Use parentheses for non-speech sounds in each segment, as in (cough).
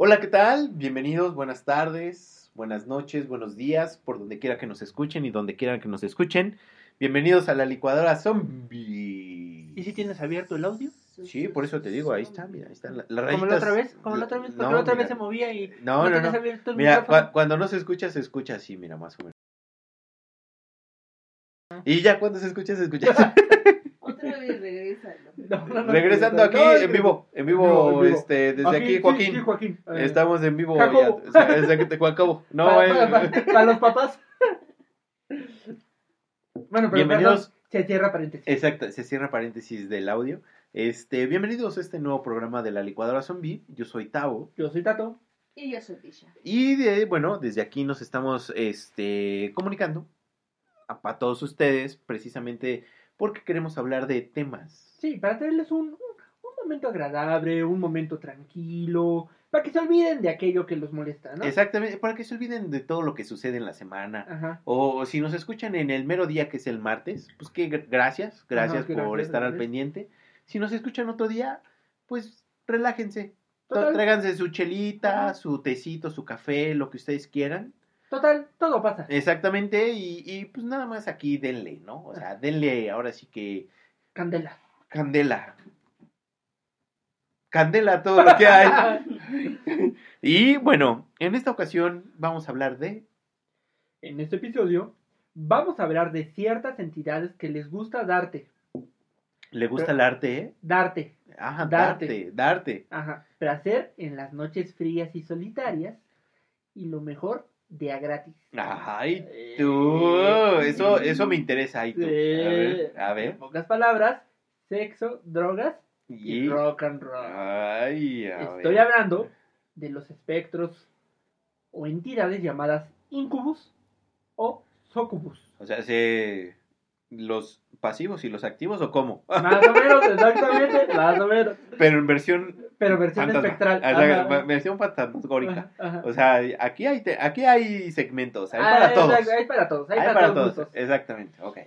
Hola, ¿qué tal? Bienvenidos, buenas tardes, buenas noches, buenos días, por donde quiera que nos escuchen y donde quiera que nos escuchen. Bienvenidos a la licuadora zombie. ¿Y si tienes abierto el audio? Sí, por eso te digo, ahí está, mira, ahí están las Como rayitas. la otra vez, como la otra vez, porque No, la otra mira. vez se movía y No, no, no. abierto el Mira, cuando no se escucha, se escucha así, mira, más o menos. Y ya cuando se escucha, se escucha así. (laughs) No, no, no, Regresando aquí en vivo, en vivo, en vivo. este, desde aquí, Joaquín. sí, Joaquín. Eh, Estamos en vivo ya, o sea, desde que- Jacobo. (laughs) No, para, eh, para- para- para los papás. Bueno, pero Bienvenidos. perdón, se cierra paréntesis. Exacto, se cierra paréntesis del audio. Este, bienvenidos a este nuevo programa de la licuadora zombie. Yo soy Tavo. Yo soy Tato. Y yo soy Tisha. Y de, bueno, desde aquí nos estamos este, comunicando a, para todos ustedes, precisamente porque queremos hablar de temas. Sí, para traerles un, un, un momento agradable, un momento tranquilo, para que se olviden de aquello que los molesta, ¿no? Exactamente, para que se olviden de todo lo que sucede en la semana. Ajá. O si nos escuchan en el mero día que es el martes, pues que gr- gracias, gracias Ajá, por gracias, estar al pendiente. Si nos escuchan otro día, pues relájense. To- Total. Tráiganse su chelita, Ajá. su tecito, su café, lo que ustedes quieran. Total, todo pasa. Exactamente, y, y pues nada más aquí denle, ¿no? O sea, denle ahora sí que Candela. Candela. Candela todo lo que hay. (laughs) y bueno, en esta ocasión vamos a hablar de... En este episodio vamos a hablar de ciertas entidades que les gusta darte. ¿Le gusta el arte, eh? Darte. Ajá, Darte. darte, darte. Ajá. Placer en las noches frías y solitarias. Y lo mejor, de a gratis. Ay, tú, eso, eso me interesa. Ay, tú. A ver, a En ver. pocas palabras, sexo, drogas y, Y... rock and roll. Ay, Estoy ver. hablando de los espectros o entidades llamadas incubus o succubus. O sea, ¿se... ¿los pasivos y los activos o cómo? Más o menos, (laughs) exactamente, más o menos. Pero en versión... Pero versión fantasma. espectral. O sea, Ajá. versión fantasmagórica. O sea, aquí hay, te- aquí hay segmentos, hay Ah, para todos. Hay para todos, hay, Hay para, para todos. todos, gustos. exactamente, ok.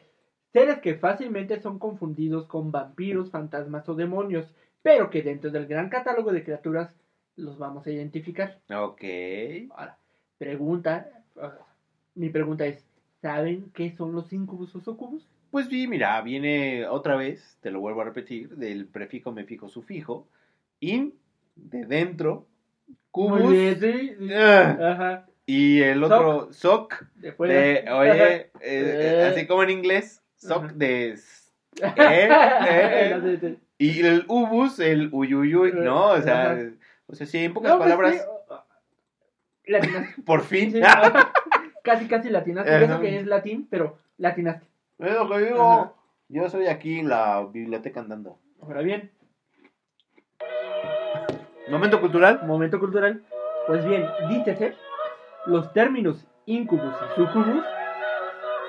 Seres que fácilmente son confundidos con vampiros, fantasmas o demonios, pero que dentro del gran catálogo de criaturas los vamos a identificar. Ok. Ahora, pregunta, mi pregunta es, ¿saben qué son los incubus o sucubus? Pues sí, mira, viene otra vez, te lo vuelvo a repetir, del prefijo, mefijo, sufijo, in, de dentro, cubus, sí, sí. ah, Ajá. y el otro, soc, De fuera. de, oye, eh, Eh. así como en inglés, soc de, eh, eh, y el ubus, el uyuyuy, ¿no? O sea, Ajá. o sea, sí, en pocas No, pues, palabras, sí, latinaste. (laughs) por fin, Sí, (laughs) casi, casi latinaste. Eso que es latín, pero latinaste. es lo que digo, Ajá. yo soy aquí en la biblioteca andando. Ahora bien, Momento cultural. momento cultural. Pues bien, dícese, los términos incubus y sucubus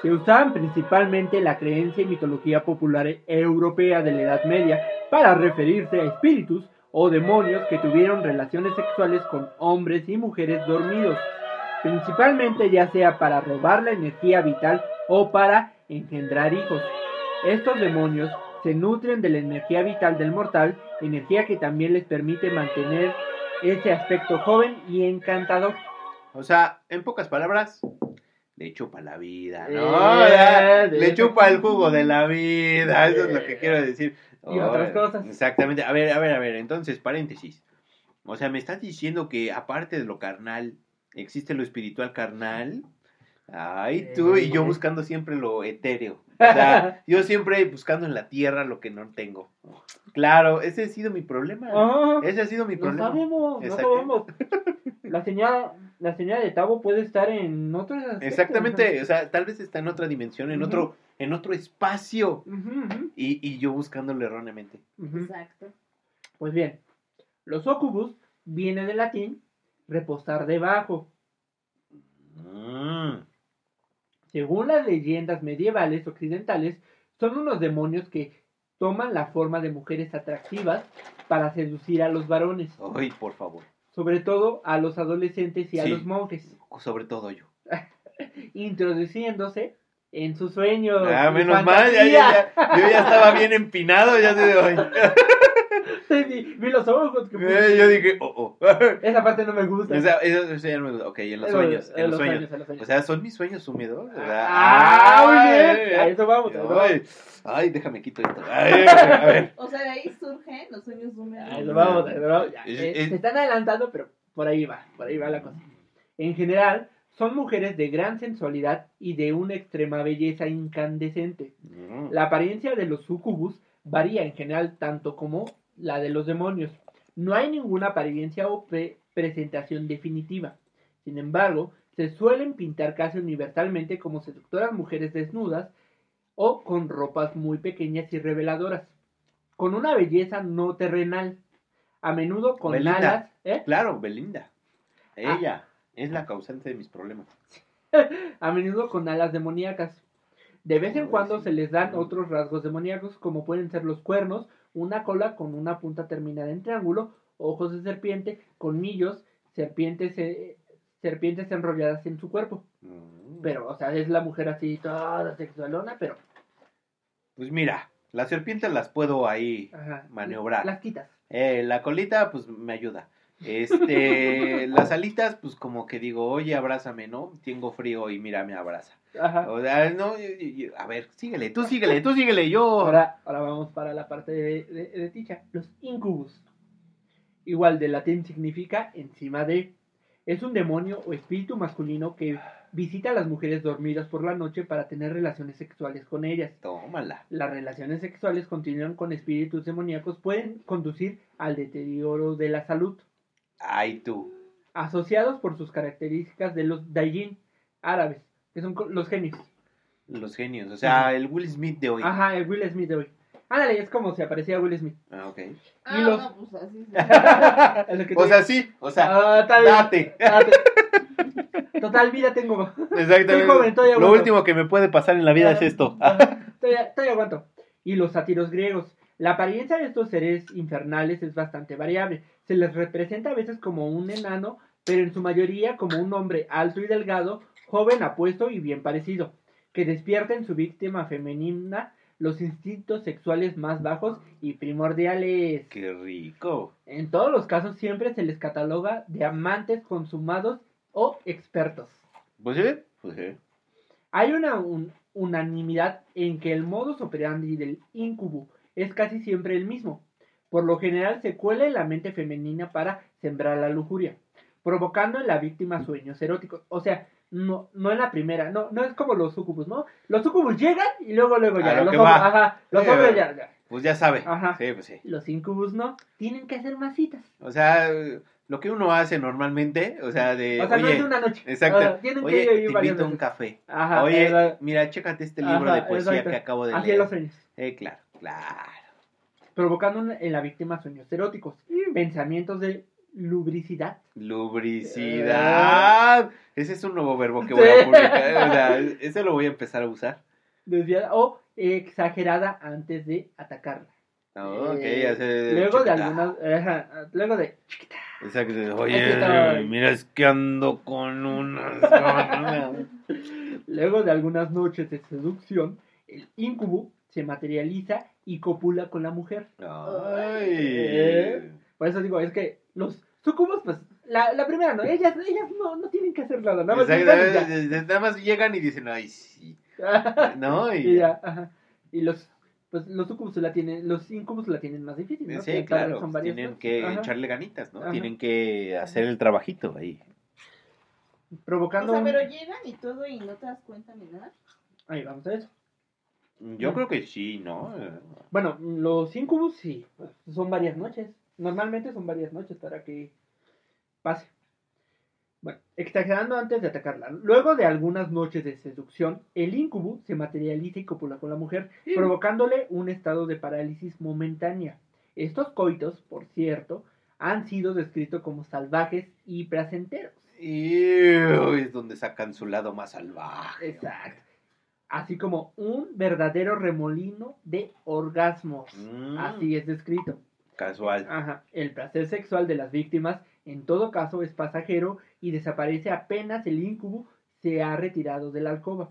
se usaban principalmente en la creencia y mitología popular europea de la Edad Media para referirse a espíritus o demonios que tuvieron relaciones sexuales con hombres y mujeres dormidos, principalmente ya sea para robar la energía vital o para engendrar hijos. Estos demonios se nutren de la energía vital del mortal, energía que también les permite mantener ese aspecto joven y encantador. O sea, en pocas palabras, le chupa la vida, ¿no? Eh, de le chupa el jugo de la (laughs) vida, eso es lo que Eh, quiero decir. y otras cosas. Exactamente. A ver, a ver, a ver, entonces, paréntesis. O sea, me estás diciendo que aparte de lo carnal, existe lo espiritual carnal. Ay, tú y yo Eh. buscando siempre lo etéreo. O sea, (laughs) yo siempre buscando en la tierra lo que no tengo. Claro, ese ha sido mi problema. Ah, Ese ha sido mi no problema. sabemos, no sabemos. (laughs) La señal, la señal de Tavo puede estar en otros aspectos. Exactamente, o sea, tal vez está en otra dimensión, en otro, en otro espacio. Y, y yo buscándolo erróneamente. Exacto. Pues bien, los ocubus viene del latín reposar debajo. Mm, Según las leyendas medievales occidentales, son unos demonios que toman la forma de mujeres atractivas para seducir a los varones, Ay, por favor. sobre todo a los adolescentes y a Sí. los monjes, Sobre todo yo. (laughs) introduciéndose en sus sueños. Ah, menos mal, ya, ya, fantasía. ya, yo ya estaba bien empinado, ya sé, (laughs) ay, vi, vi los ojos. que- Eh, yo dije, oh, oh. (laughs) Esa parte no me gusta. Esa- eso ya no me gusta. Ok, en los Eh, sueños, en los los sueños. sueños, en los sueños. O sea, son mis sueños húmedos. Ah, muy bien. A eso vamos. a eso vamos. Ay, ay, déjame quito esto. (laughs) Ay, a ver. O sea, de ahí surgen los sueños húmedos. A eso vamos, a eso vamos. Ya, Es- eh, es- Se están adelantando, pero por ahí va, por ahí va la cosa. En general, son mujeres de gran sensualidad y de una extrema belleza incandescente. Mm. La apariencia de los sucubus varía en general tanto como la de los demonios. No hay ninguna apariencia o pre- presentación definitiva. Sin embargo, se suelen pintar casi universalmente como seductoras mujeres desnudas o con ropas muy pequeñas y reveladoras, con una belleza no terrenal, a menudo con Belinda. alas, ¿eh? Claro, Belinda. Ah. Ella es la causante de mis problemas. (laughs) a menudo con alas demoníacas. De vez en cuando se les dan otros rasgos demoníacos, como pueden ser los cuernos, una cola con una punta terminada en triángulo, ojos de serpiente, colmillos, serpientes, eh, serpientes enrolladas en su cuerpo. Mm. Pero, o sea, es la mujer así toda sexualona, pero Pues mira, las serpientes las puedo ahí ajá, maniobrar. las quitas. Eh, la colita, pues me ayuda. Este, (laughs) las alitas, pues como que digo, oye, abrázame, ¿no? Tengo frío y mira, me abraza. Ajá. O sea, no, y- y- a ver, síguele, tú (laughs) síguele, tú síguele, yo. Ahora, ahora vamos para la parte de, de, de Ticha. Los incubus. Igual de latín significa encima de. Es un demonio o espíritu masculino que visita a las mujeres dormidas por la noche para tener relaciones sexuales con ellas. Tómala. Las relaciones sexuales continúan con espíritus demoníacos pueden conducir al deterioro de la salud, Ay, tú. asociados por sus características de los daijin árabes, que son los genios. Los genios. O sea, Ajá. el Will Smith de hoy. Ajá, el Will Smith de hoy. Ándale, es como si aparecía Will Smith. Ah, ok. Ah, Y los- no, pues así. sí. (laughs) O sea, sí, o sea, Ah, date. Date. Total, vida tengo. Exactamente. Estoy joven, todavía Lo último que me puede pasar en la vida es esto. (laughs) Todavía aguanto. Y los sátiros griegos. La apariencia de estos seres infernales es bastante variable. Se les representa a veces como un enano, pero en su mayoría como un hombre alto y delgado, joven, apuesto y bien parecido, que despierta en su víctima femenina los instintos sexuales más bajos y primordiales. Qué rico. En todos los casos siempre se les cataloga de amantes consumados o expertos. Pues sí, pues sí. Hay una un- unanimidad en que el modus operandi del incubo es casi siempre el mismo. Por lo general se cuela en la mente femenina para sembrar la lujuria, provocando en la víctima sueños eróticos. O sea, no, no en la primera, no, no es como los sucubus, ¿no? Los sucubus llegan y luego, luego ya. lo Los hombres, va. ajá, los Sí, hombres ya, ya. Pues ya sabe. Ajá. Sí, pues sí. Los incubus no, tienen que hacer masitas. O sea, lo que uno hace normalmente, o sea, de. O sea, no oye, es de una noche. Exacto. Tienen Oye, que te ir varias invito a un café. Ajá, Oye, exacto. mira, chécate este libro Ajá, de poesía exacto. que acabo de Así leer. en los sueños. Eh, claro, claro. provocando en- en la víctima sueños eróticos, pensamientos de lubricidad, Lubricidad. Ese es un nuevo verbo que voy a publicar. O sea, ese lo voy a empezar a usar. desviada o exagerada antes de atacarla. Eh, sé. luego de chiquita. algunas, luego de Exacto. Aquí Oye, estoy. mira, es que ando con unas. (laughs) luego de algunas noches de seducción, el incubo se materializa y copula con la mujer. Eh. Por eso digo, es que los sucubos, pues, la, la primera no, ellas, ellas no, no tienen que hacer nada, nada más Exacto, llegan y ya. eh, eh, Nada más llegan y dicen, ay, sí. (laughs) ¿No? Y, y ya, ajá. Y los, pues, los sucubos la tienen, los incubos la tienen más difícil, ¿no? Sí, Que claro. son pues, varias tienen que Ajá. echarle ganitas, ¿no? Ajá. Tienen que hacer el trabajito ahí. O Provocando... sea, un- pero llegan y todo y no te das cuenta ni nada. Ahí vamos a eso. Yo creo que sí, ¿no? Bueno, los incubos sí, pues, son varias noches. Normalmente son varias noches para que pase. Bueno, exagerando antes de atacarla. Luego de algunas noches de seducción, el incubo se materializa y copula con la mujer, provocándole un estado de parálisis momentánea. Estos coitos, por cierto, han sido descritos como salvajes y placenteros. Y es donde sacan su lado más salvaje. Exacto. Así como un verdadero remolino de orgasmos. Mm, Así es descrito. Casual. Ajá. El placer sexual de las víctimas, en todo caso, es pasajero y desaparece apenas el incubo se ha retirado de la alcoba.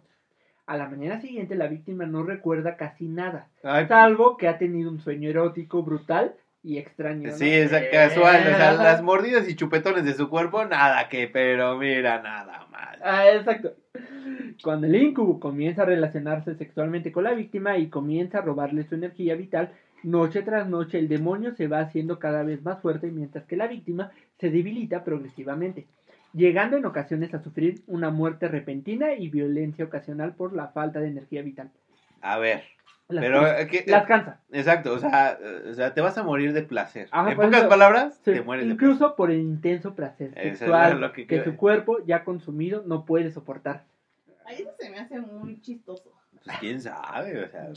A la mañana siguiente, la víctima no recuerda casi nada, Ay, salvo que ha tenido un sueño erótico brutal y extraño. ¿no? Sí, es casual, o sea, Ajá. las mordidas y chupetones de su cuerpo, nada que, pero mira, nada mal. Ah, exacto. Cuando el incubo comienza a relacionarse sexualmente con la víctima y comienza a robarle su energía vital, noche tras noche el demonio se va haciendo cada vez más fuerte mientras que la víctima se debilita progresivamente, llegando en ocasiones a sufrir una muerte repentina y violencia ocasional por la falta de energía vital. A ver, Las, pero, cansa- eh, ¿qué- las cansa. exacto, o sea, eh, o sea, te vas a morir de placer. Ajá, en pocas eso- palabras, Sí, te mueres de incluso por el intenso placer sexual lo que que, su cuerpo ya consumido no puede soportar. Ahí eso se me hace muy chistoso. Pues quién sabe, o sea,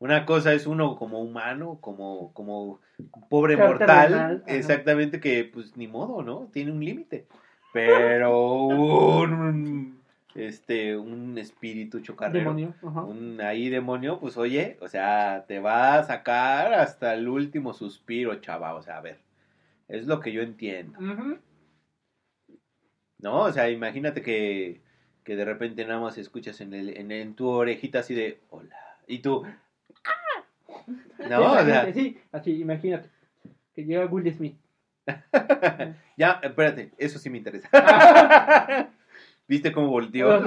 una cosa es uno como humano, como, como pobre mortal, terrenal, ajá. exactamente que pues ni modo, ¿no? Tiene un límite. Pero un este un espíritu chocarrero, Demonio. ajá. un ahí demonio, pues oye, o sea, te va a sacar hasta el último suspiro, chava, o sea, a ver. Es lo que yo entiendo. ¿No? O sea, imagínate que, que de repente nada más escuchas en, el, en, en tu orejita así de hola. Y tú. (laughs) No, o sea, sí, así, imagínate. Que llega Will Smith. (laughs) ya, espérate, eso sí me interesa. (laughs) ¿Viste cómo volteó?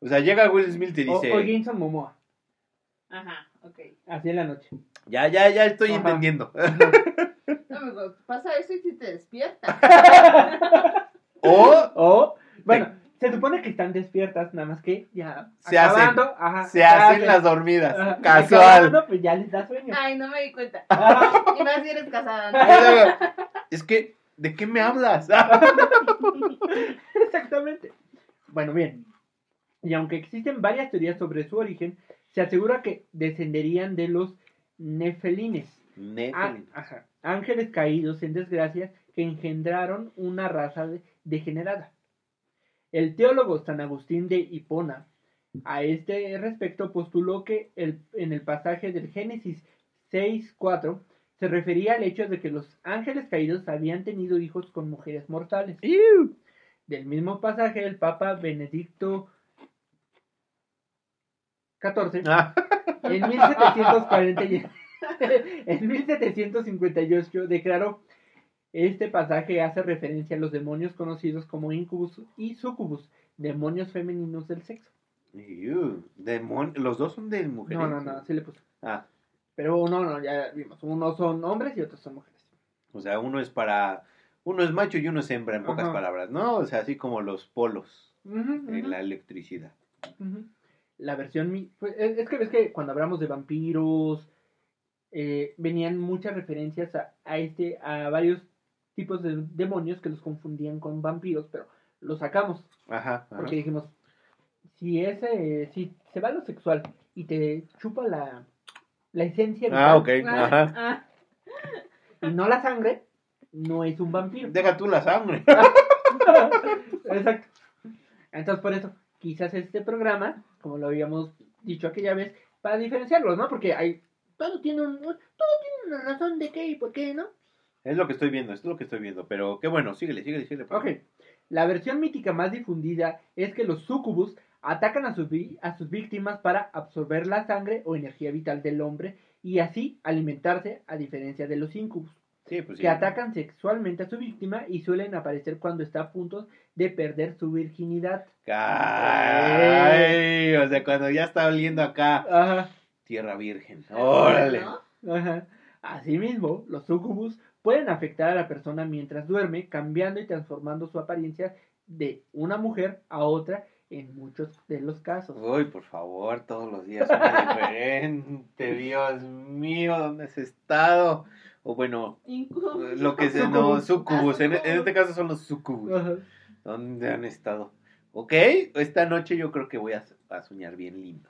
O sea, llega Will Smith y O, dice, o Jason Momoa, Ajá, ok. así en la noche. ya, ya, ya estoy Ajá. entendiendo. No, amigo, pasa eso y si te despierta. O O, bueno, se supone que están despiertas, nada más que ya Se hacen. ajá, se hacen las dormidas. ajá, Casual. acabando, pues ya les da sueño. Ay, no me di cuenta. Ajá. Y más si eres casada. ¿no? Es que, ¿de qué me hablas? (laughs) Exactamente. Bueno, bien. Y aunque existen varias teorías sobre su origen, se asegura que descenderían de los nefelines. Ah, Nephilim. ajá. Ángeles caídos en desgracia que engendraron una raza de- degenerada. El teólogo San Agustín de Hipona a este respecto postuló que el- en el pasaje del Génesis 6.4 se refería al hecho de que los ángeles caídos habían tenido hijos con mujeres mortales. Del mismo pasaje, el Papa Benedicto XIV Ah, en 1740 y- (laughs) en 1758 declaró este pasaje hace referencia a los demonios conocidos como incubus y sucubus, demonios femeninos del sexo. Demon- Los dos son de mujeres. No, no, no, así le puso. Ah, Pero no, no, ya vimos, unos son hombres y otros son mujeres. o sea, uno es para. Uno es macho y uno es hembra, en pocas Ajá. palabras, ¿no? O sea, así como los polos en la electricidad. La versión, pues, es, es que ves que cuando hablamos de vampiros, eh, venían muchas referencias a, a este, a varios tipos de demonios que los confundían con vampiros, pero los sacamos. Ajá. ajá. Porque dijimos, si ese, si se va a lo sexual y te chupa la, la esencia Ah, ok. vital (laughs) Ajá. Ah, y no la sangre, no es un vampiro. Deja tú la sangre. (laughs) Exacto. Entonces por eso, quizás este programa, como lo habíamos dicho aquella vez, para diferenciarlos, ¿no? Porque hay, todo tiene un, todo tiene una razón de qué y por qué, ¿no? Es lo que estoy viendo, es lo que estoy viendo. Pero qué bueno, síguele, síguele, síguele. Ok. La versión mítica más difundida es que los sucubus atacan a sus, vi- a sus víctimas para absorber la sangre o energía vital del hombre y así alimentarse, a diferencia de los incubus, Sí, pues sí. que atacan sexualmente a su víctima y suelen aparecer cuando está a punto de perder su virginidad. Ay, o sea, cuando ya está oliendo acá, Ajá, tierra virgen. Órale. ¿no? ajá. Asimismo, los sucubus pueden afectar a la persona mientras duerme, cambiando y transformando su apariencia de una mujer a otra en muchos de los casos. Uy, por favor, todos los días una diferente. Dios mío, ¿dónde has estado? O bueno, Incubus. lo que se no, sucubus. En, en este caso son los sucubus. Ajá. ¿Dónde han estado? Ok, esta noche yo creo que voy a, a soñar bien lindo.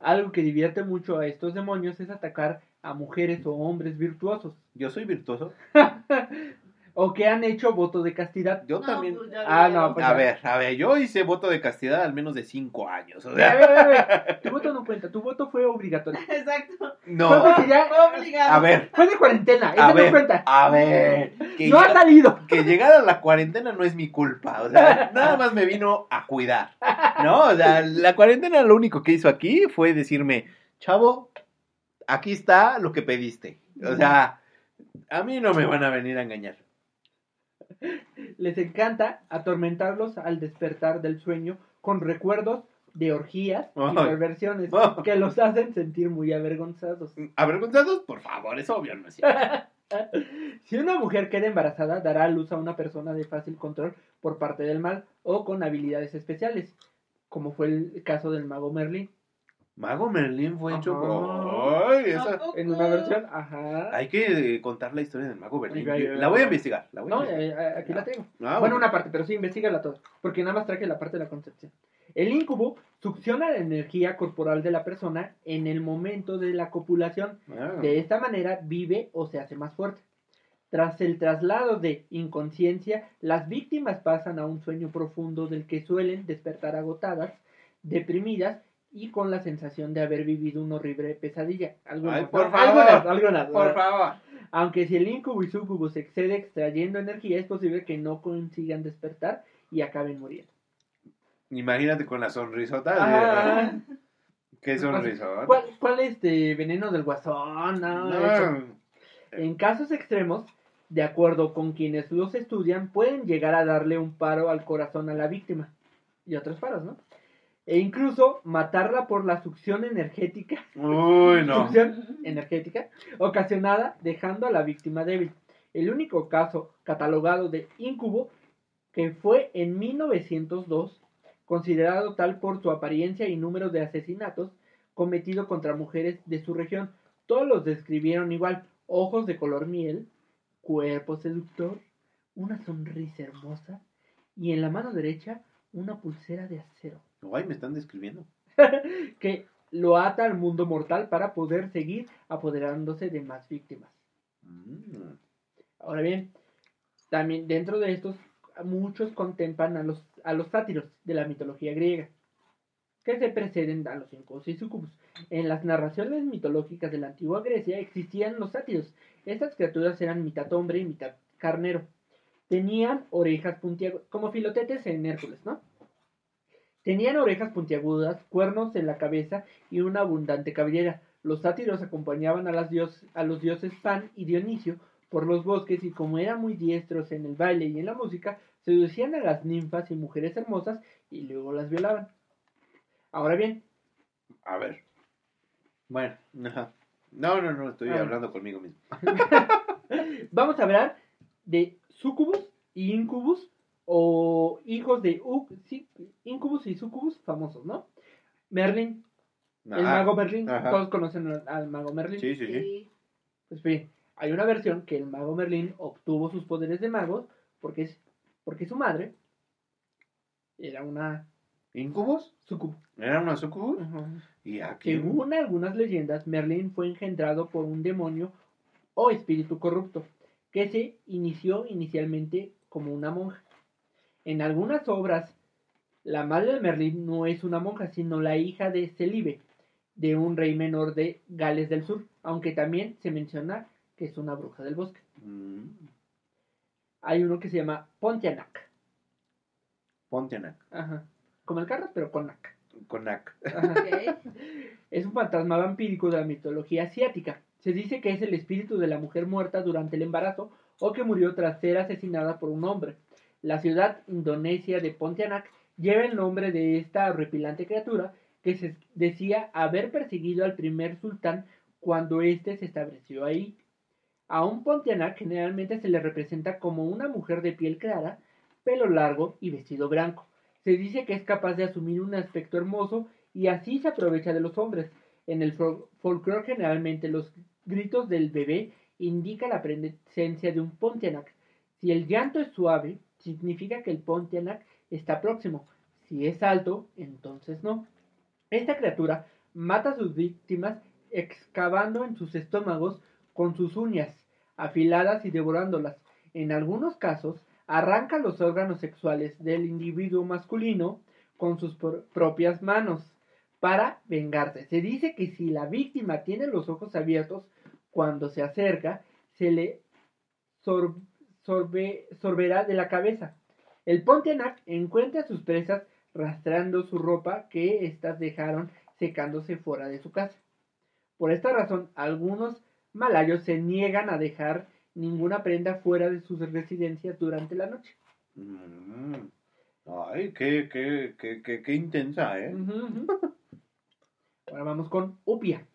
Algo que divierte mucho a estos demonios es atacar a mujeres o hombres virtuosos Yo soy virtuoso. (laughs) o que han hecho voto de castidad. Yo No, también. pues Ah, no, pues A ya. ver, a ver, yo hice voto de castidad al menos de cinco años. O A sea, ver, a ver, a ver. (laughs) Tu voto no cuenta, tu voto fue obligatorio. (laughs) Exacto. Fue no. porque ya- Obligado. A ver, fue de cuarentena, a eso no ver, cuenta. a ver. Que, No ha salido. que llegar a la cuarentena no es mi culpa. O sea, nada más me vino a cuidar. ¿No? O sea, la cuarentena lo único que hizo aquí fue decirme, chavo, aquí está lo que pediste. O sea, a mí no me van a venir a engañar. (laughs) Les encanta atormentarlos al despertar del sueño con recuerdos de orgías y perversiones que los hacen sentir muy avergonzados. ¿Avergonzados? Por favor, es obvio, ¿no es cierto? (laughs) Si una mujer queda embarazada, dará a luz a una persona de fácil control por parte del mal o con habilidades especiales, como fue el caso del mago Merlín. Mago Merlín fue hecho por... Ay. En una versión, ajá. Hay que eh, contar la historia del Mago Merlín. Ay, ay, ay. La voy a investigar. La voy a No, investigar. eh, eh, aquí la tengo. Ah, bueno, una parte, pero sí, investigala toda. Porque nada más traje la parte de la concepción. El incubo succiona la energía corporal de la persona en el momento de la copulación. Ah. De esta manera vive o se hace más fuerte. Tras el traslado de inconsciencia, las víctimas pasan a un sueño profundo del que suelen despertar agotadas, deprimidas y con la sensación de haber vivido una horrible pesadilla. Algunas, Ay, por favor. (laughs) Algunas, algunas, Por favor. aunque si el incubo y sucubo se excede extrayendo energía, es posible que no consigan despertar y acaben muriendo. Imagínate con la sonrisota. Ah, ¿Qué sonrisota? ¿cuál, ¿Cuál este veneno del guasón? No, eso. No. En casos extremos, de acuerdo con quienes los estudian, pueden llegar a darle un paro al corazón a la víctima. Y otros paros, ¿no? E incluso matarla por la succión energética Uy, no. succión energética ocasionada dejando a la víctima débil. El único caso catalogado de incubo que fue en 1902, considerado tal por su apariencia y número de asesinatos cometido contra mujeres de su región. Todos los describieron igual, ojos de color miel, cuerpo seductor, una sonrisa hermosa y en la mano derecha una pulsera de acero Ay, me están describiendo. (laughs) que lo ata al mundo mortal para poder seguir apoderándose de más víctimas. Mm. Ahora bien, también dentro de estos, muchos contemplan a los, a los sátiros de la mitología griega, que se preceden a los incubos y sucubus. En las narraciones mitológicas de la antigua Grecia existían los sátiros. Estas criaturas eran mitad hombre y mitad carnero. Tenían orejas puntiagudas, como filotetes en Hércules, ¿no? Tenían orejas puntiagudas, cuernos en la cabeza y una abundante cabellera. Los sátiros acompañaban a, las dios- a los dioses Pan y Dionisio por los bosques y como eran muy diestros en el baile y en la música, seducían a las ninfas y mujeres hermosas y luego las violaban. Ahora bien, A ver. Bueno, ajá. No, no, no, estoy Ah. hablando conmigo mismo. (laughs) vamos a hablar de sucubus y incubus o hijos de U- sí, incubus y sucubus famosos, ¿no? Merlin, el Ajá. mago Merlin, Ajá. todos conocen al, al mago Merlin. Sí, sí, sí. Pues bien, hay una versión que el mago Merlín obtuvo sus poderes de mago porque, es, porque su madre era una ¿Incubos? sucubo. ¿Era una sucubus? Ajá. Y aquí. Según algunas leyendas, Merlín fue engendrado por un demonio o espíritu corrupto que se inició inicialmente como una monja. En algunas obras, la madre de Merlín no es una monja, sino la hija de Celibe, de un rey menor de Gales del Sur, aunque también se menciona que es una bruja del bosque. Mm. Hay uno que se llama Pontianak, Pontianak. Ajá. como el carro, pero con nak. Ok. Es un fantasma vampírico de la mitología asiática. Se dice que es el espíritu de la mujer muerta durante el embarazo o que murió tras ser asesinada por un hombre. La ciudad indonesia de Pontianak lleva el nombre de esta horripilante criatura que se decía haber perseguido al primer sultán cuando éste se estableció ahí. A un Pontianak generalmente se le representa como una mujer de piel clara, pelo largo y vestido blanco. Se dice que es capaz de asumir un aspecto hermoso y así se aprovecha de los hombres. En el fol- folclore generalmente los gritos del bebé indican la presencia de un Pontianak. Si el llanto es suave, significa que el Pontianak está próximo. Si es alto, entonces no. Esta criatura mata a sus víctimas excavando en sus estómagos con sus uñas afiladas y devorándolas. En algunos casos, arranca los órganos sexuales del individuo masculino con sus propias manos para vengarse. Se dice que si la víctima tiene los ojos abiertos cuando se acerca, se le sor- sorbe- sorberá de la cabeza. El Pontianak encuentra a sus presas rastreando su ropa que éstas dejaron secándose fuera de su casa. Por esta razón, algunos malayos se niegan a dejar ninguna prenda fuera de sus residencias durante la noche. Mm. Ay, qué, qué, qué, qué, qué intensa, ¿eh? Ahora vamos con Upia.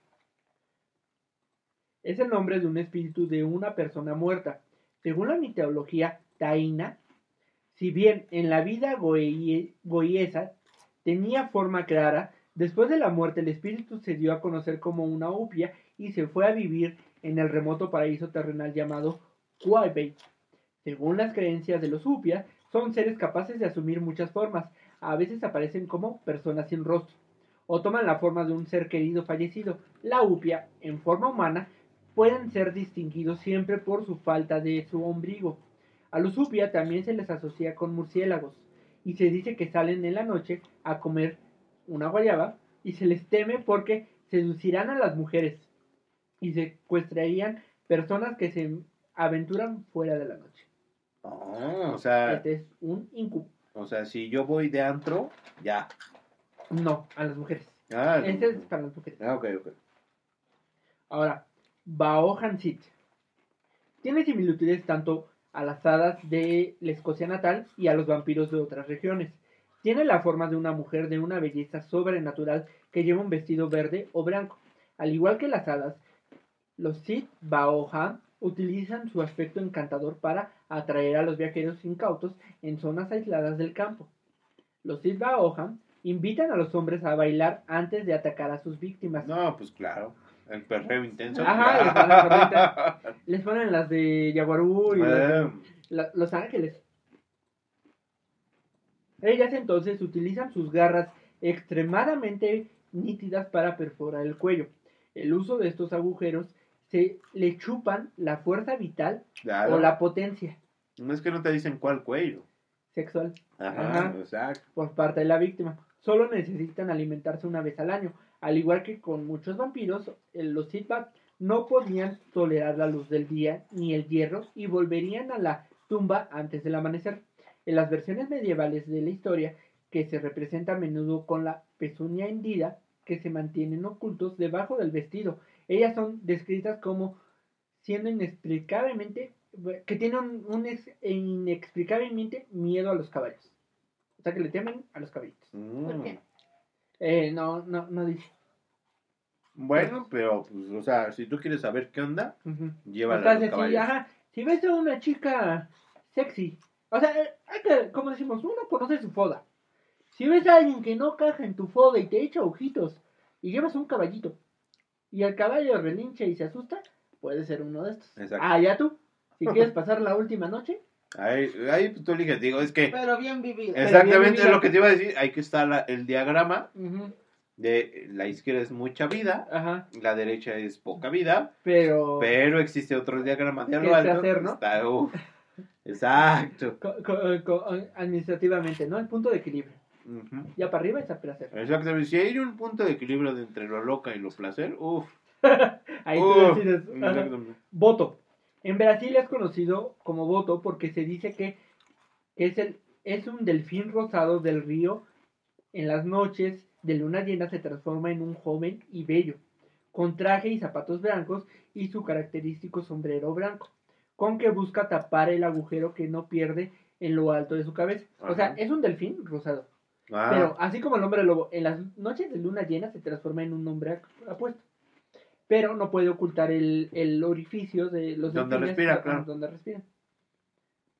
Es el nombre de un espíritu de una persona muerta. Según la mitología taína, si bien en la vida goie- goiesa tenía forma clara, después de la muerte el espíritu se dio a conocer como una upia y se fue a vivir en el remoto paraíso terrenal llamado Kuaibei. Según las creencias de los upias, son seres capaces de asumir muchas formas. A veces aparecen como personas sin rostro o toman la forma de un ser querido fallecido. La upia, en forma humana, pueden ser distinguidos siempre por su falta de su ombligo. A los upia también se les asocia con murciélagos y se dice que salen en la noche a comer una guayaba y se les teme porque seducirán a las mujeres y secuestrarían personas que se aventuran fuera de la noche. Oh, o sea, Este es un incubo. o sea, si yo voy de antro, ya. No, a las mujeres. Ah, Este es para las mujeres. ah, ok, ok. Ahora, Bao Hansit. Tiene similitudes tanto a las hadas de la Escocia natal y a los vampiros de otras regiones. Tiene la forma de una mujer de una belleza sobrenatural que lleva un vestido verde o blanco. Al igual que las hadas, los Sith Baohan utilizan su aspecto encantador para atraer a los viajeros incautos en zonas aisladas del campo. Los Sith Baohan invitan a los hombres a bailar antes de atacar a sus víctimas. No, pues claro. El perreo intenso. Ajá, les ponen. Les ponen las de Yaguarú y Eh, Los Ángeles. Ellas entonces utilizan sus garras extremadamente nítidas para perforar el cuello. El uso de estos agujeros se le chupan la fuerza vital claro. o la potencia No es que no te dicen cuál cuello. sexual Ajá, Ajá. exacto. por parte de la víctima. Solo necesitan alimentarse una vez al año. Al igual que con muchos vampiros, eh, los Sithbat no podían tolerar la luz del día ni el hierro y volverían a la tumba antes del amanecer. En las versiones medievales de la historia, que se representa a menudo con la pezuña hendida, que se mantienen ocultos debajo del vestido, ellas son descritas como siendo inexplicablemente que tienen un, un ex- inexplicablemente miedo a los caballos. O sea que le temen a los caballitos. Mm. ¿Por qué? Eh, no, no, no dice. Bueno, pero, pues, o sea, si tú quieres saber qué onda, Ujú. llévala a Entonces, los sí, caballos. ajá, si ves a una chica sexy, o sea, hay que, como decimos, uno conoce su foda. Si ves a alguien que no caja en tu foda y te echa ojitos y llevas un caballito y el caballo relincha y se asusta, puede ser uno de estos. Exacto. Ah, ya tú, si quieres pasar la última noche, Ahí, ahí tú eliges, digo, es que Pero bien vivido. Es- exactamente bien, lo que te iba a decir, hay que estar la- el diagrama de la izquierda es mucha vida, ajá, la derecha es poca vida, pero... pero existe otro diagrama de a ¿Qué lo es alto. hacer, no? Está, exacto. co- co- co- administrativamente, ¿no? El punto de equilibrio. Ujú. Ya para arriba es a placer. Exactamente, si hay un punto de equilibrio de entre lo loca y lo placer, uff. (laughs) Ahí tú decides. Voto. En Brasil es conocido como voto porque se dice que, que es, el, es un delfín rosado del río. En las noches de luna llena se transforma en un joven y bello, con traje y zapatos blancos y su característico sombrero blanco, con que busca tapar el agujero que no pierde en lo alto de su cabeza. O sea, es un delfín rosado. Ah, Pero así como el hombre lobo, en las noches de luna llena se transforma en un hombre ap- apuesto. Pero no puede ocultar el, el orificio de los Donde delfines, respira, claro. Donde respira.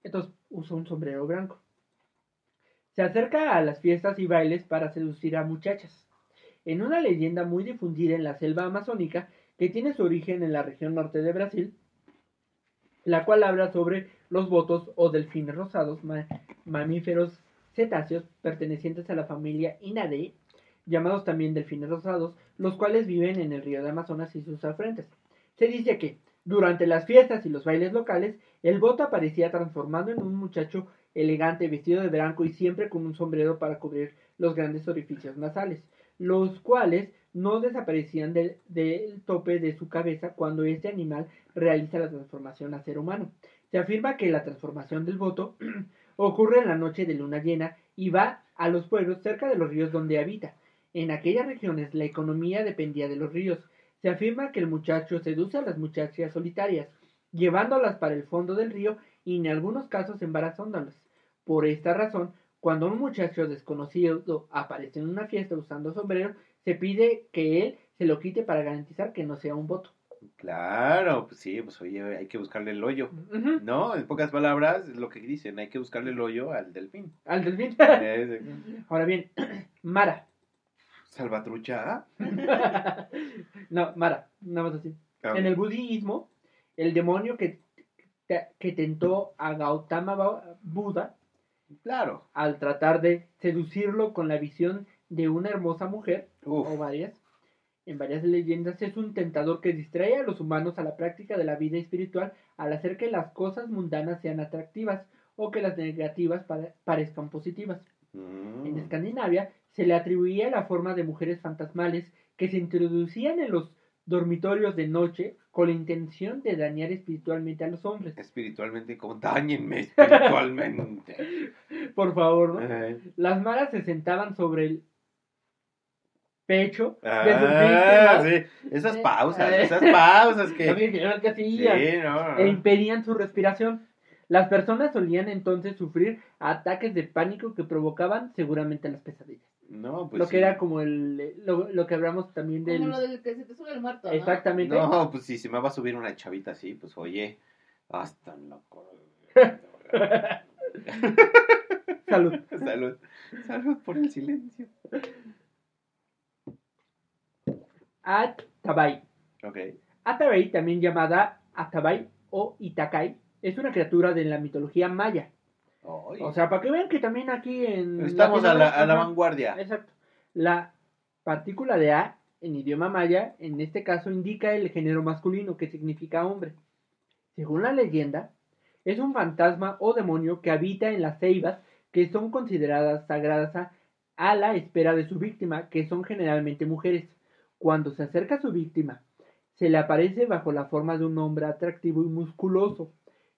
Entonces usa un sombrero blanco. Se acerca a las fiestas y bailes para seducir a muchachas. En una leyenda muy difundida en la selva amazónica, que tiene su origen en la región norte de Brasil, la cual habla sobre los votos o delfines rosados, ma- mamíferos cetáceos pertenecientes a la familia Inadeae, llamados también delfines rosados, los cuales viven en el río de Amazonas y sus afrentes. Se dice que, durante las fiestas y los bailes locales, el voto aparecía transformado en un muchacho elegante, vestido de blanco y siempre con un sombrero para cubrir los grandes orificios nasales, los cuales no desaparecían del, del tope de su cabeza cuando este animal realiza la transformación a ser humano. Se afirma que la transformación del voto (clears throat) ocurre en la noche de luna llena y va a los pueblos cerca de los ríos donde habita. En aquellas regiones la economía dependía de los ríos. Se afirma que el muchacho seduce a las muchachas solitarias, llevándolas para el fondo del río y en algunos casos embarazándolas. Por esta razón, cuando un muchacho desconocido aparece en una fiesta usando sombrero, se pide que él se lo quite para garantizar que no sea un voto. Claro, pues sí, pues oye, hay que buscarle el hoyo. No, en pocas palabras, es lo que dicen, hay que buscarle el hoyo al delfín. Al delfín. (laughs) Ahora bien, (clears throat) Mara. Salvatrucha. (laughs) no, Mara, nada más así. Ah, En el budismo, el demonio que, que tentó a Gautama Buda Claro. al tratar de seducirlo con la visión de una hermosa mujer, Uf. o varias, en varias leyendas es un tentador que distrae a los humanos a la práctica de la vida espiritual al hacer que las cosas mundanas sean atractivas o que las negativas pare- parezcan positivas. Mm. En Escandinavia se le atribuía la forma de mujeres fantasmales que se introducían en los dormitorios de noche con la intención de dañar espiritualmente a los hombres. Espiritualmente, como dañenme espiritualmente. (laughs) Por favor, ¿no? Eh. Las maras se sentaban sobre el pecho de sus Ah, sí. Esas pausas, eh. esas pausas que. (laughs) Sí, no. e impedían su respiración. Las personas solían entonces sufrir ataques de pánico que provocaban seguramente las pesadillas. No, pues lo que sí. era como el lo, lo que hablamos también del Como lo del que se te sube el muerto, ¿no? exactamente No, pues si se me va a subir una chavita así, pues oye, hasta loco. salud. (laughs) salud, salud por el silencio. Atabay. Ok. Atabay, también llamada Atabay o Itakai, es una criatura de la mitología maya. Ay. O sea, para que vean que también aquí en Estamos a la, a la vanguardia. Exacto. La partícula de A en idioma maya, en este caso, indica el género masculino, que significa hombre. Según la leyenda, es un fantasma o demonio que habita en las ceibas que son consideradas sagradas a, a la espera de su víctima, que son generalmente mujeres. Cuando se acerca a su víctima, se le aparece bajo la forma de un hombre atractivo y musculoso,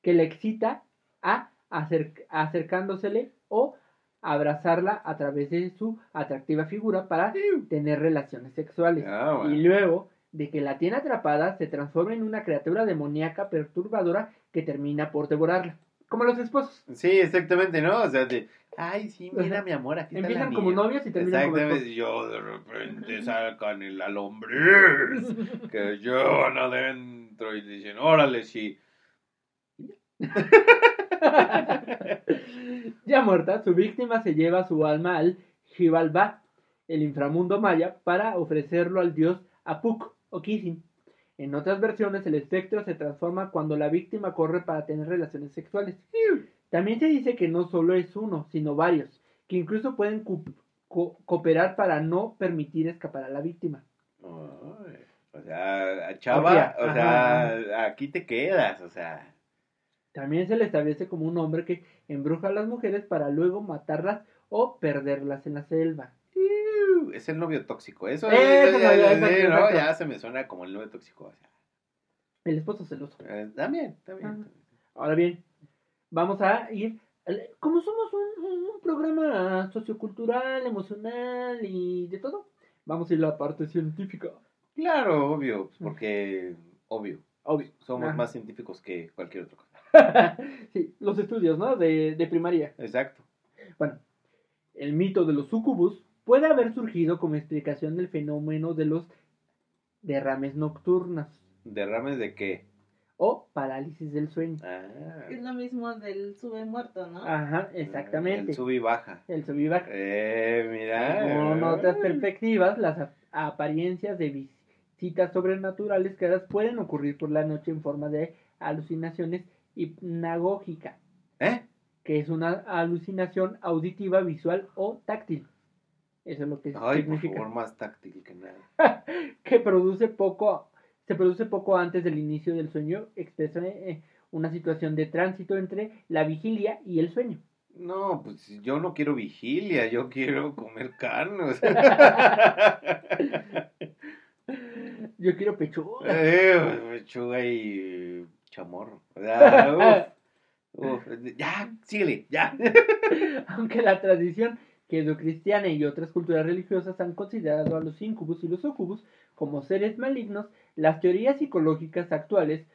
que le excita a acer- acercándosele o abrazarla a través de su atractiva figura para tener relaciones sexuales. Ah, bueno. Y luego de que la tiene atrapada, se transforma en una criatura demoníaca perturbadora que termina por devorarla. Como los esposos. Sí, exactamente, ¿no? O sea, de, ay, sí, mira, mi amor, aquí está Empiezan la como mía". novios y terminan como. Exactamente, yo de repente sacan el que llevan adentro y dicen, órale, sí. (laughs) ya muerta, su víctima se lleva su alma al Xibalbá, el inframundo maya, para ofrecerlo al dios Apuk o Kisin. En otras versiones, el espectro se transforma cuando la víctima corre para tener relaciones sexuales. También se dice que no solo es uno, sino varios, que incluso pueden co- cooperar para no permitir escapar a la víctima. O sea, chava, o sea, aquí te quedas, o sea. También se le establece como un hombre que embruja a las mujeres para luego matarlas o perderlas en la selva. Es el novio tóxico, eso Eso, es, ya, ya, ya se me suena como el novio tóxico. O sea, El esposo celoso. eh, también, también. Ajá. Ahora bien, vamos a ir. al- Como somos un, programa sociocultural, emocional y de todo, vamos a ir a la parte científica. Claro, obvio, porque, obvio, Obvio. somos más científicos que cualquier otra cosa. (laughs) sí, los estudios, ¿no? De, de primaria. Exacto. Bueno, el mito de los sucubus puede haber surgido como explicación del fenómeno de los derrames nocturnas ¿Derrames de qué? o parálisis del sueño. Ah, Es lo mismo del sube muerto, ¿no? Ajá, exactamente. El sub y baja. El sub y baja. Eh, mira. Según otras perspectivas, las ap- apariencias de visitas sobrenaturales creadas pueden ocurrir por la noche en forma de alucinaciones hipnagógicas, ¿Eh? que es una alucinación auditiva, visual o táctil. Eso es lo que Ay, por significa. favor, más táctil que nada. (laughs) Que produce poco, se produce poco antes del inicio del sueño, expresa eh, una situación de tránsito entre la vigilia y el sueño. No, pues yo no quiero vigilia, yo quiero comer carne. o sea. (laughs) Yo quiero pechuga. (laughs) eh, pechuga y chamorro. O sea, (laughs) uf, uf, ya, síguele, ya. (laughs) Aunque la tradición cristiana y otras culturas religiosas han considerado a los incubus y los sucubus como seres malignos, las teorías psicológicas actuales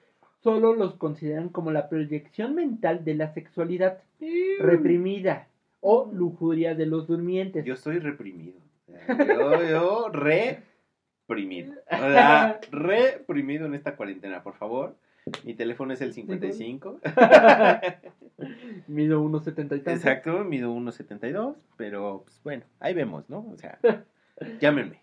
solo los consideran como la proyección mental de la sexualidad reprimida o lujuria de los durmientes. Yo estoy reprimido. Yo, yo (laughs) reprimido. O sea, reprimido en esta cuarentena, por favor. Mi teléfono es el 55. (laughs) Mido 1,70 y tanto. Exacto, mido 1.72, pero pues bueno, ahí vemos, ¿no? O sea, (laughs) llámenme.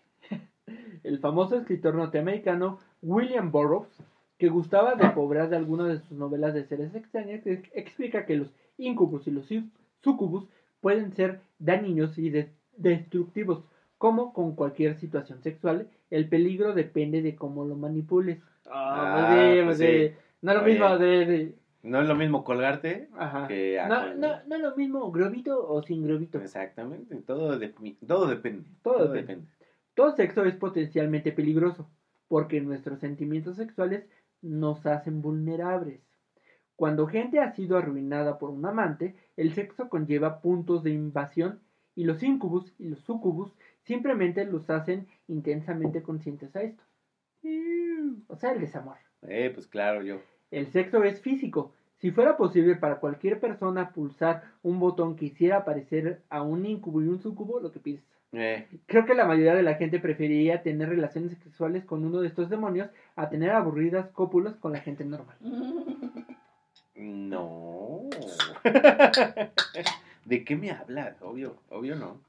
El famoso escritor norteamericano William Burroughs, que gustaba de poblar de algunas de sus novelas de seres extrañas, ex- explica que los incubus y los su- sucubus pueden ser dañinos y de- destructivos, como con cualquier situación sexual, el peligro depende de cómo lo manipules. Ah, pues sí. No es lo Oye. mismo de... de- No es lo mismo colgarte Ajá. que... No, no, no es lo mismo globito o sin globito. Exactamente, todo, de- todo depende. Todo Todo, depende. depende. Todo sexo es potencialmente peligroso, porque nuestros sentimientos sexuales nos hacen vulnerables. Cuando gente ha sido arruinada por un amante, el sexo conlleva puntos de invasión y los incubus y los sucubus simplemente los hacen intensamente conscientes a esto. O sea, el desamor. Eh, pues claro, yo. El sexo es físico. Si fuera posible para cualquier persona pulsar un botón que hiciera aparecer a un incubo y un sucubo, lo que pides. Eh, Creo que la mayoría de la gente preferiría tener relaciones sexuales con uno de estos demonios a tener aburridas cópulas con la gente normal. no. (laughs) ¿De qué me hablas? Obvio, obvio no.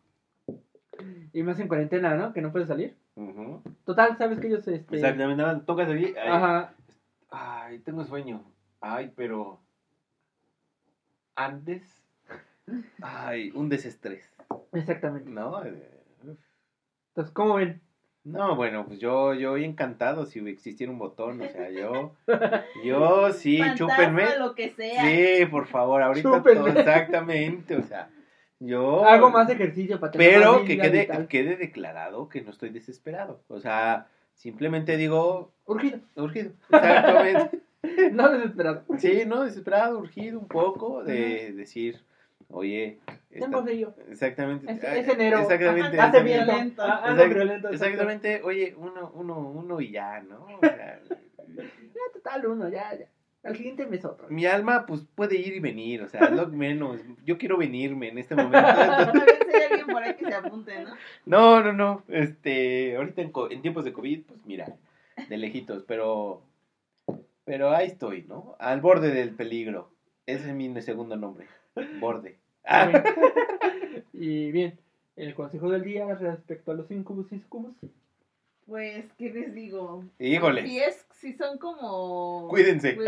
Y más en cuarentena, ¿no? Que no puedes salir. Total, sabes que ellos este Exactamente, nada más tocas ahí. ay, Ajá. Ay, tengo sueño. Ay, pero. Antes. Ay, un desestrés. Exactamente. ¿No? Eh. Entonces, ¿cómo ven? No, bueno, pues yo, yo encantado si existiera un botón, o sea, yo, (laughs) yo sí, Fantasma, chúpenme. lo que sea. Sí, por favor, ahorita Chúpenme. todo, exactamente, o sea, yo... Hago más ejercicio para tener Pero más que quede, vital. quede declarado que no estoy desesperado, o sea, simplemente digo, Urgido. urgido, exactamente. (laughs) (laughs) No desesperado. Sí, ¿no? Desesperado, urgido un poco de decir, oye... Tengo frío. Exactamente. Es- ay, es enero. Exactamente. Hace violento. Ah, ando Exact- violento. Exactamente, oye, uno, uno, uno y ya, ¿no? O sea, (laughs) Ya, total, uno, ya, ya. Al siguiente mes otro. mi alma, pues, puede ir y venir, o sea, lo (laughs) menos. Yo quiero venirme en este momento. A ver si hay alguien por ahí que se apunte, ¿no? No, no, no, este, ahorita en, co- en tiempos de COVID, pues, mira, de lejitos, pero, pero ahí estoy, ¿no? Al borde del peligro. Ese es mi segundo nombre, borde. Ah, (laughs) Y bien, el consejo del día respecto a los incubus y sucubus. Pues, ¿qué les digo? híjole. Si es, si son como... Cuídense. Pues,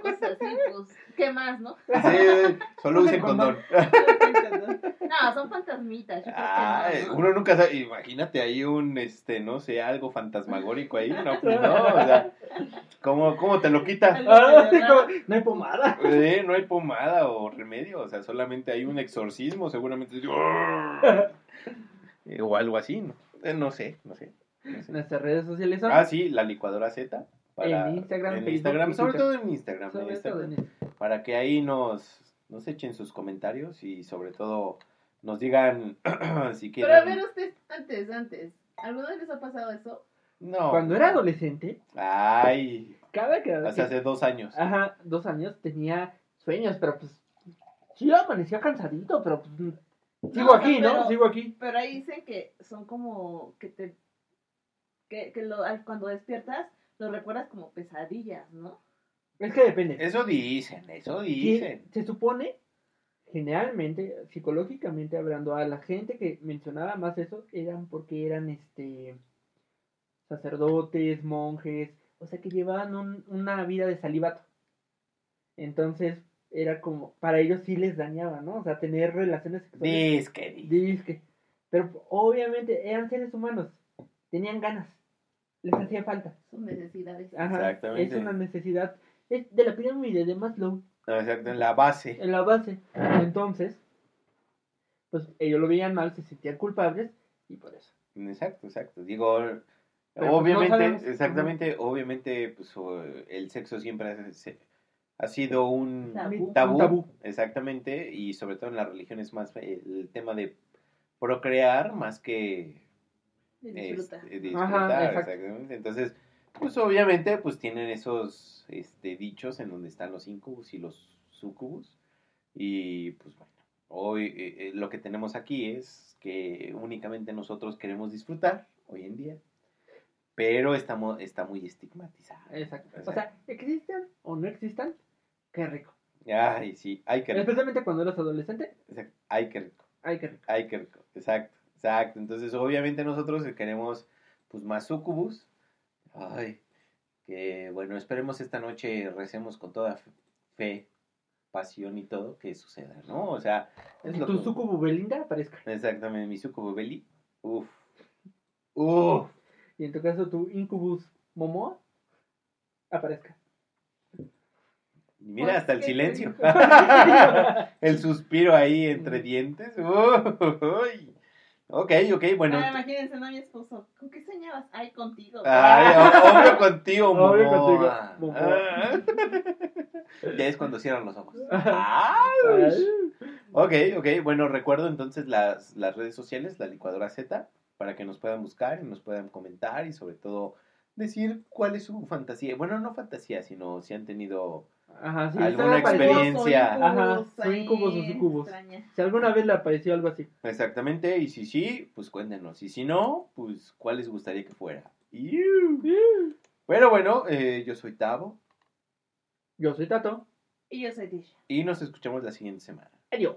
cosas así, pues, ¿qué más, no? Sí, solo usen Usen condón. (laughs) condón. No, son fantasmitas. yo creo que no, ¿no? uno nunca sabe, imagínate ahí un, este, no sé, algo fantasmagórico ahí, no, pues no, o sea, ¿cómo, cómo te lo quitas? Ah, no hay pomada. Eh, no hay pomada o remedio, o sea, solamente hay un exorcismo, seguramente, (laughs) o algo así, ¿no? Eh, no sé, no sé. Nuestras redes sociales son Ah, sí, la licuadora Z. Para, En Instagram, en Facebook Instagram, sobre todo en Instagram, en sobre todo Instagram, en eso. para que ahí nos, nos echen sus comentarios y sobre todo nos digan (clears throat) si quieren. Pero a ver, ustedes, antes, antes, ¿alguna vez les ha pasado eso? No. Cuando era adolescente, Ay, cada que hace, hace dos años. ajá, dos años tenía sueños, pero pues sí amanecía cansadito, pero pues sigo No, aquí, ¿no? pero- Sigo aquí. Pero ahí dicen que son como que te... Que, que lo, al- cuando despiertas lo recuerdas como pesadillas, ¿no? Es que depende. Eso dicen, eso dicen. se supone, generalmente, psicológicamente hablando, a la gente que mencionaba más eso eran porque eran este sacerdotes, monjes, o sea que llevaban un- una vida de salivato. Entonces, era como, para ellos sí les dañaba, ¿no? O sea, tener relaciones sexuales. Disque, disque. Disque. Pero obviamente eran seres humanos, tenían ganas, les hacía falta. Sus necesidades. Ajá, Exactamente. Es una necesidad, es de la pirámide de Maslow. Exacto, en la base. en la base. Entonces, pues ellos lo veían mal, se sentían culpables y por eso. Exacto, exacto. Digo, Pero, pues, no obviamente, exactamente, obviamente, pues el sexo siempre ha, se- ha sido un Tabú. tabú, Un tabú. exactamente, y sobre todo en las religiones más el tema de procrear más que Este, disfruta. disfrutar, Ajá, exactamente. Entonces, pues obviamente, pues tienen esos este, dichos en donde están los incubus y los sucubus. Y pues bueno, hoy eh, eh, lo que tenemos aquí es que únicamente nosotros queremos disfrutar hoy en día, pero estamos, está muy estigmatizado. Exacto. O sea, existan o no existan, qué rico. Ay, sí, ay, qué rico. Especialmente cuando eres adolescente, Exacto, Ay, qué rico. ay, qué rico. Ay, qué rico. Exacto, exacto. Entonces, obviamente nosotros queremos pues más sucubus. Ay, que bueno, esperemos esta noche recemos con toda fe- pasión y todo que suceda, ¿no? O sea, es lo tu que... sucubo Belinda aparezca. Exactamente, mi sucubo belly. Uf. Uf. Y en tu caso, tu incubus Momoa aparezca. Y Mira, hasta el Pues, ¿qué silencio. (laughs) (laughs) el suspiro ahí entre dientes. Uy. Ok, ok, bueno. Ah, imagínense, no mi esposo. ¿Con qué soñabas? Ay, contigo. Ay, o- obvio contigo, Obvio Momoa. contigo, Momoa. Ah. Ya es cuando cierran los ojos. (laughs) Ay. Ok, ok. Bueno, recuerdo entonces las, las redes sociales, la licuadora Z, para que nos puedan buscar y nos puedan comentar y sobre todo decir cuál es su fantasía. Bueno, no fantasía, sino si han tenido... Ajá, sí, Alguna experiencia. Ajá, su incubus o sucubus. Si alguna vez le apareció algo así. Exactamente, y si sí, pues cuéntenos. Y si no, pues cuál les gustaría que fuera. Pero bueno, eh, yo soy Tavo Yo soy Tato. Y yo soy Tisha. y nos escuchamos la siguiente semana. Adiós.